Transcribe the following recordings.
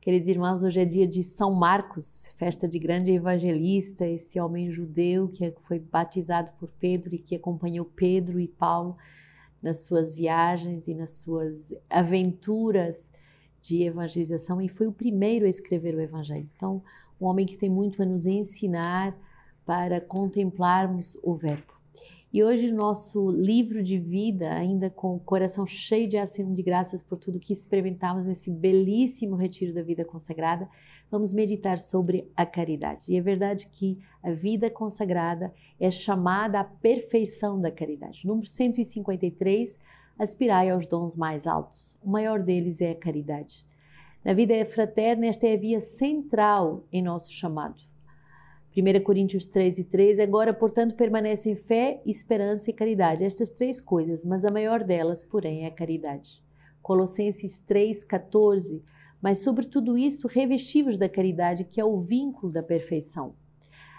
Queridos irmãos, hoje é dia de São Marcos, festa de grande evangelista, esse homem judeu que foi batizado por Pedro e que acompanhou Pedro e Paulo nas suas viagens e nas suas aventuras de evangelização e foi o primeiro a escrever o evangelho. Então, um homem que tem muito a nos ensinar para contemplarmos o Verbo. E hoje, nosso livro de vida, ainda com o coração cheio de ação de graças por tudo que experimentamos nesse belíssimo retiro da vida consagrada, vamos meditar sobre a caridade. E é verdade que a vida consagrada é chamada à perfeição da caridade. Número 153, aspirai aos dons mais altos. O maior deles é a caridade. Na vida fraterna, esta é a via central em nosso chamado. 1 Coríntios 13, 13. Agora, portanto, permanecem fé, esperança e caridade. Estas três coisas, mas a maior delas, porém, é a caridade. Colossenses 3, 14. Mas, sobre tudo isso, revestivos da caridade, que é o vínculo da perfeição.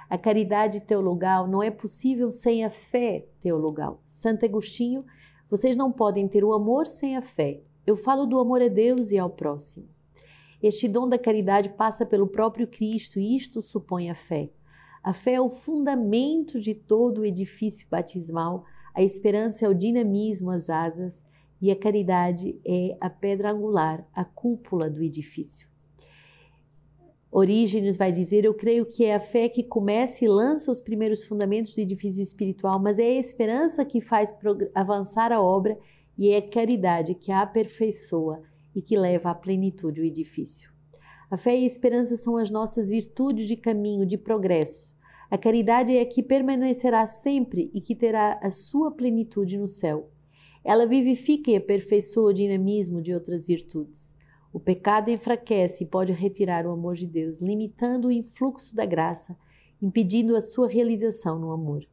A caridade teologal não é possível sem a fé teologal. Santo Agostinho, vocês não podem ter o amor sem a fé. Eu falo do amor a Deus e ao próximo. Este dom da caridade passa pelo próprio Cristo e isto supõe a fé. A fé é o fundamento de todo o edifício batismal, a esperança é o dinamismo, as asas, e a caridade é a pedra angular, a cúpula do edifício. Orígenes vai dizer: Eu creio que é a fé que começa e lança os primeiros fundamentos do edifício espiritual, mas é a esperança que faz avançar a obra e é a caridade que a aperfeiçoa e que leva à plenitude o edifício. A fé e a esperança são as nossas virtudes de caminho, de progresso. A caridade é a que permanecerá sempre e que terá a sua plenitude no céu. Ela vivifica e aperfeiçoa o dinamismo de outras virtudes. O pecado enfraquece e pode retirar o amor de Deus, limitando o influxo da graça, impedindo a sua realização no amor.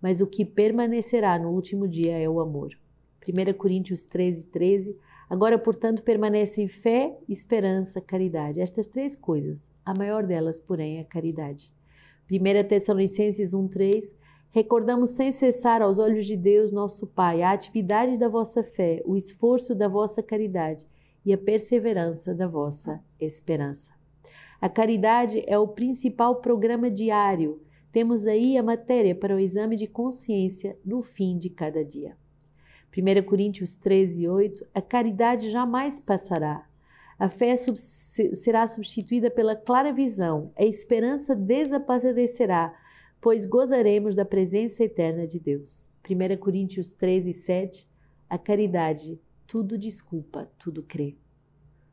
Mas o que permanecerá no último dia é o amor. 1 Coríntios 13, 13. Agora, portanto, permanecem fé, esperança, caridade. Estas três coisas. A maior delas, porém, é a caridade. 1 Tessalonicenses 1,3 Recordamos sem cessar aos olhos de Deus, nosso Pai, a atividade da vossa fé, o esforço da vossa caridade e a perseverança da vossa esperança. A caridade é o principal programa diário. Temos aí a matéria para o exame de consciência no fim de cada dia. 1 Coríntios 13, 8 A caridade jamais passará. A fé sub será substituída pela clara visão, a esperança desaparecerá, pois gozaremos da presença eterna de Deus. 1 Coríntios 13, 7 A caridade tudo desculpa, tudo crê.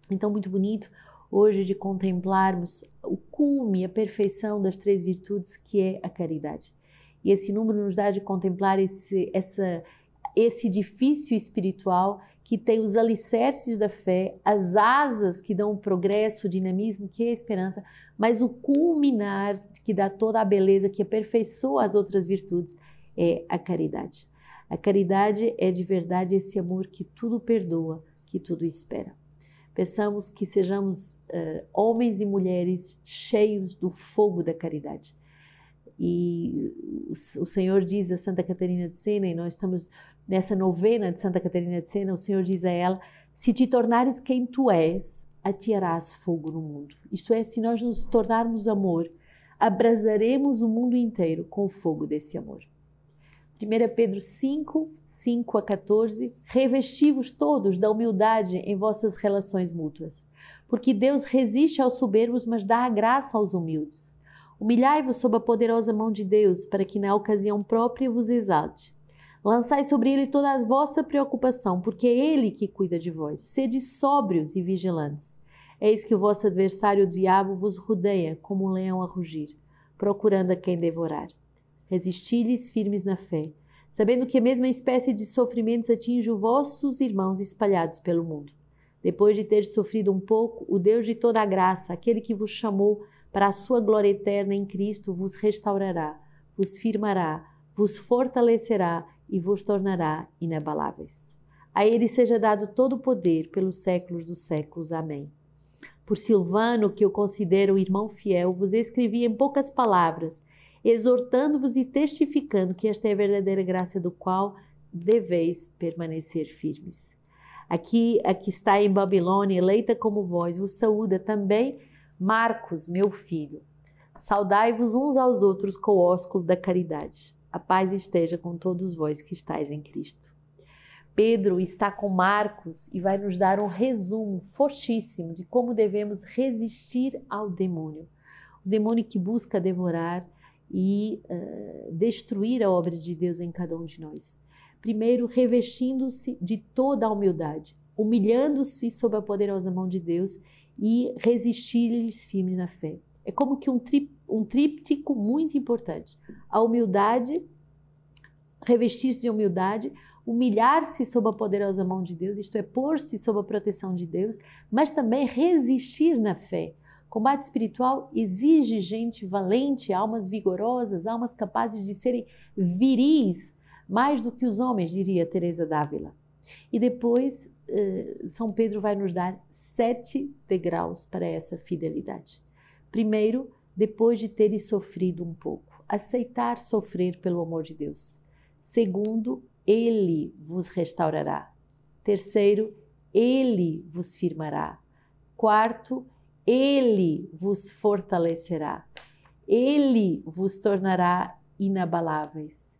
Então, muito bonito hoje de contemplarmos o cume, a perfeição das três virtudes que é a caridade. E esse número nos dá de contemplar esse, essa, esse edifício espiritual que tem os alicerces da fé, as asas que dão o progresso, o dinamismo, que é a esperança, mas o culminar que dá toda a beleza, que aperfeiçoa as outras virtudes, é a caridade. A caridade é de verdade esse amor que tudo perdoa, que tudo espera. Peçamos que sejamos uh, homens e mulheres cheios do fogo da caridade. E o, Senhor diz a Santa Catarina de Sena, e nós estamos nessa novena de Santa Catarina de Sena, o Senhor diz a ela: Se te tornares quem tu és, atirarás fogo no mundo. Isto é, se nós nos tornarmos amor, abrasaremos o mundo inteiro com o fogo desse amor. 1 Pedro 5, 5 a 14: Revesti-vos todos da humildade em vossas relações mútuas, porque Deus resiste aos soberbos, mas dá a graça aos humildes. Humilhai-vos sob a poderosa mão de Deus, para que na ocasião própria vos exalte. Lançai sobre ele toda a vossa preocupação, porque é ele que cuida de vós. Sede sóbrios e vigilantes. Eis que o vosso adversário, o diabo, vos rodeia como um leão a rugir, procurando a quem devorar. Resisti-lhes firmes na fé, sabendo que a mesma espécie de sofrimentos atinge os vossos irmãos espalhados pelo mundo. Depois de ter sofrido um pouco, o Deus de toda a graça, aquele que vos chamou para a sua glória eterna em Cristo, vos restaurará, vos firmará, vos fortalecerá e vos tornará inabaláveis. A ele seja dado todo o poder pelos séculos dos séculos. Amém. Por Silvano, que eu considero irmão fiel, vos escrevi em poucas palavras, exortando-vos e testificando que esta é a verdadeira graça do qual deveis permanecer firmes. aqui, aqui está em Babilônia, eleita como vós, vos saúda também Marcos, meu filho. Saudai-vos uns aos outros com o ósculo da caridade. A paz esteja com todos vós que estáis em Cristo. Pedro está com Marcos e vai nos dar um resumo fortíssimo de como devemos resistir ao demônio. O demônio que busca devorar e uh, destruir a obra de Deus em cada um de nós. Primeiro, revestindo-se de toda a humildade, humilhando-se sob a poderosa mão de Deus e resistir-lhes firmes na fé. É como que um, tri, um tríptico muito importante. A humildade, revestir-se de humildade, humilhar-se sob a poderosa mão de Deus, isto é, pôr-se sob a proteção de Deus, mas também resistir na fé. Combate espiritual exige gente valente, almas vigorosas, almas capazes de serem viris, mais do que os homens, diria Teresa d'Ávila. E depois, São Pedro vai nos dar sete degraus para essa fidelidade. Primeiro, depois de teres sofrido um pouco, aceitar sofrer pelo amor de Deus. Segundo, ele vos restaurará. Terceiro, ele vos firmará. Quarto, ele vos fortalecerá. Ele vos tornará inabaláveis.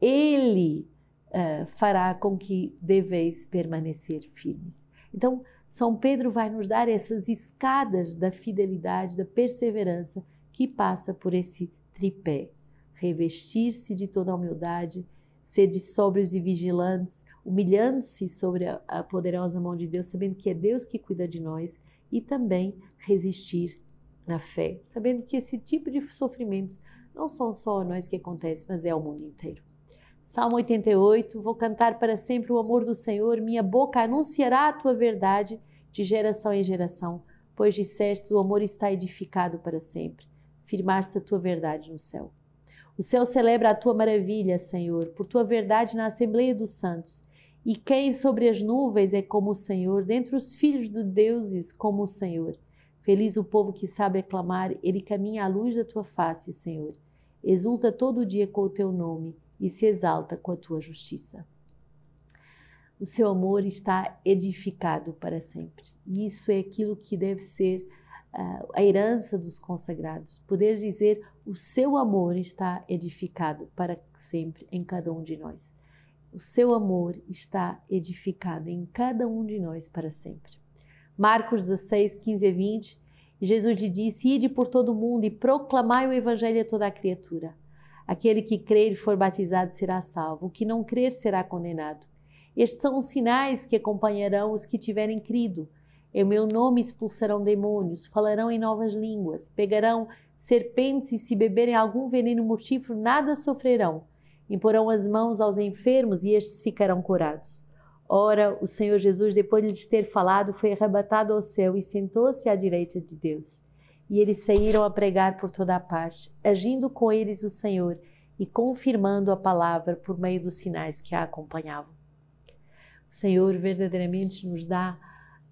Ele uh, fará com que deveis permanecer firmes. Então, São Pedro vai nos dar essas escadas da fidelidade, da perseverança que passa por esse tripé. Revestir-se de toda a humildade, sede sóbrios e vigilantes, humilhando-se sobre a, a poderosa mão de Deus, sabendo que é Deus que cuida de nós e também resistir na fé, sabendo que esse tipo de sofrimentos não são só a nós que acontece, mas é ao mundo inteiro. Salmo 88: Vou cantar para sempre o amor do Senhor, minha boca anunciará a tua verdade de geração em geração, pois disseste: o amor está edificado para sempre. Firmaste a tua verdade no céu. O céu celebra a tua maravilha, Senhor, por tua verdade na Assembleia dos Santos. E quem sobre as nuvens é como o Senhor, dentre os filhos dos deuses como o Senhor. Feliz o povo que sabe aclamar, ele caminha à luz da tua face, Senhor. Exulta todo dia com o teu nome e se exalta com a tua justiça. O seu amor está edificado para sempre. E isso é aquilo que deve ser uh, a herança dos consagrados. Poder dizer o seu amor está edificado para sempre em cada um de nós. O seu amor está edificado em cada um de nós para sempre. Marcos 16, 15 a 20. Jesus lhe disse: Ide por todo o mundo e proclamai o evangelho a toda a criatura. Aquele que crer e for batizado será salvo, o que não crer será condenado. Estes são os sinais que acompanharão os que tiverem crido. Em meu nome expulsarão demônios, falarão em novas línguas, pegarão serpentes e se beberem algum veneno mortífero, nada sofrerão. Imporão as mãos aos enfermos e estes ficarão curados. Ora, o Senhor Jesus, depois de lhes ter falado, foi arrebatado ao céu e sentou-se à direita de Deus. E eles saíram a pregar por toda a parte, agindo com eles o Senhor e confirmando a palavra por meio dos sinais que a acompanhavam. O Senhor verdadeiramente nos dá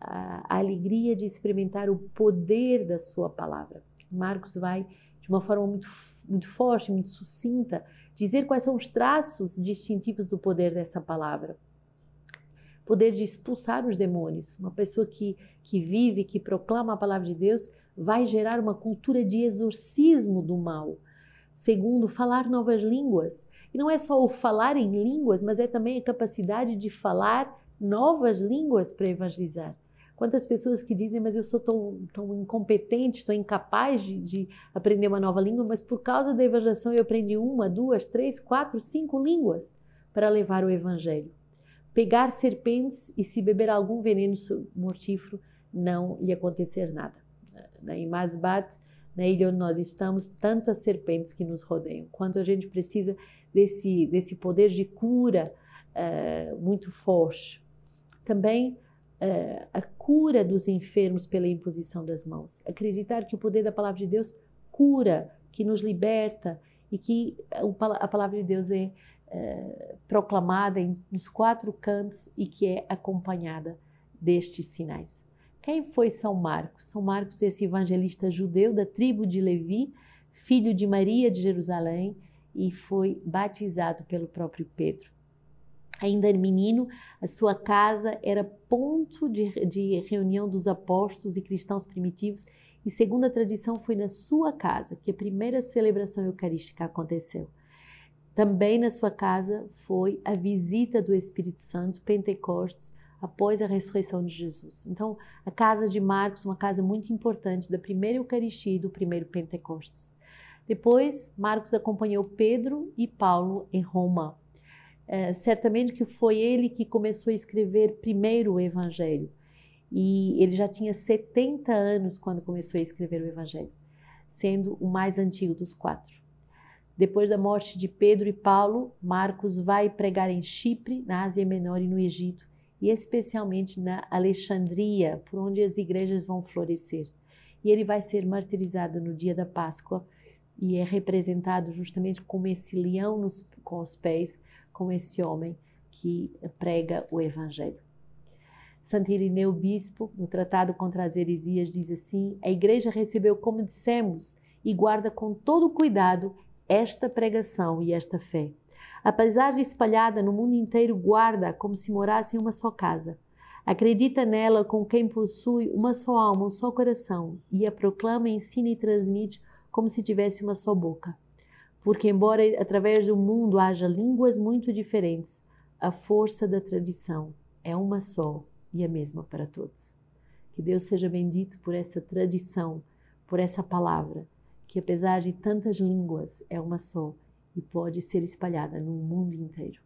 a, alegria de experimentar o poder da Sua palavra. Marcos vai, de uma forma muito, muito forte, muito sucinta, dizer quais são os traços distintivos do poder dessa palavra. Poder de expulsar os demônios. Uma pessoa que, que vive, que proclama a palavra de Deus, vai gerar uma cultura de exorcismo do mal. Segundo, falar novas línguas. E não é só o falar em línguas, mas é também a capacidade de falar novas línguas para evangelizar. Quantas pessoas que dizem, mas eu sou tão, tão incompetente, estou incapaz de, de, aprender uma nova língua, mas por causa da evangelização eu aprendi uma, duas, três, quatro, cinco línguas para levar o evangelho. Pegar serpentes e se beber algum veneno mortífero, não lhe acontecer nada. Em Masbat, na ilha onde nós estamos, tantas serpentes que nos rodeiam. Quanto a gente precisa desse, desse poder de cura uh, muito forte. Também uh, a cura dos enfermos pela imposição das mãos. Acreditar que o poder da palavra de Deus cura, que nos liberta e que a palavra de Deus é proclamada em, nos quatro cantos e que é acompanhada destes sinais. Quem foi São Marcos? São Marcos, esse evangelista judeu da tribo de Levi, filho de Maria de Jerusalém, e foi batizado pelo próprio Pedro. Ainda menino, a sua casa era ponto de, de reunião dos apóstolos e cristãos primitivos, e segundo a tradição, foi na sua casa que a primeira celebração eucarística aconteceu. Também na sua casa foi a visita do Espírito Santo, Pentecostes, após a ressurreição de Jesus. Então, a casa de Marcos, uma casa muito importante da primeira Eucaristia e do primeiro Pentecostes. Depois, Marcos acompanhou Pedro e Paulo em Roma. É, certamente que foi ele que começou a escrever primeiro o Evangelho. E ele já tinha 70 anos quando começou a escrever o Evangelho, sendo o mais antigo dos quatro. Depois da morte de Pedro e Paulo, Marcos vai pregar em Chipre, na Ásia Menor e no Egito, e especialmente na Alexandria, por onde as igrejas vão florescer. E ele vai ser martirizado no dia da Páscoa e é representado justamente como esse leão nos, com os pés, como esse homem que prega o Evangelho. Santo Irineu Bispo, no Tratado contra as Heresias, diz assim: A Igreja recebeu, como dissemos, e guarda com todo cuidado esta pregação e esta fé Apesar de espalhada no mundo inteiro, guarda como se morasse em uma só casa. Acredita nela com quem possui uma só alma, um só coração, e a proclama, ensina e transmite como se tivesse uma só boca. Porque, embora através do mundo haja línguas muito diferentes, a força da tradição é uma só e a mesma para todos. Que Deus seja bendito por essa tradição, por essa palavra, que apesar de tantas línguas, é uma só e pode ser espalhada no mundo inteiro.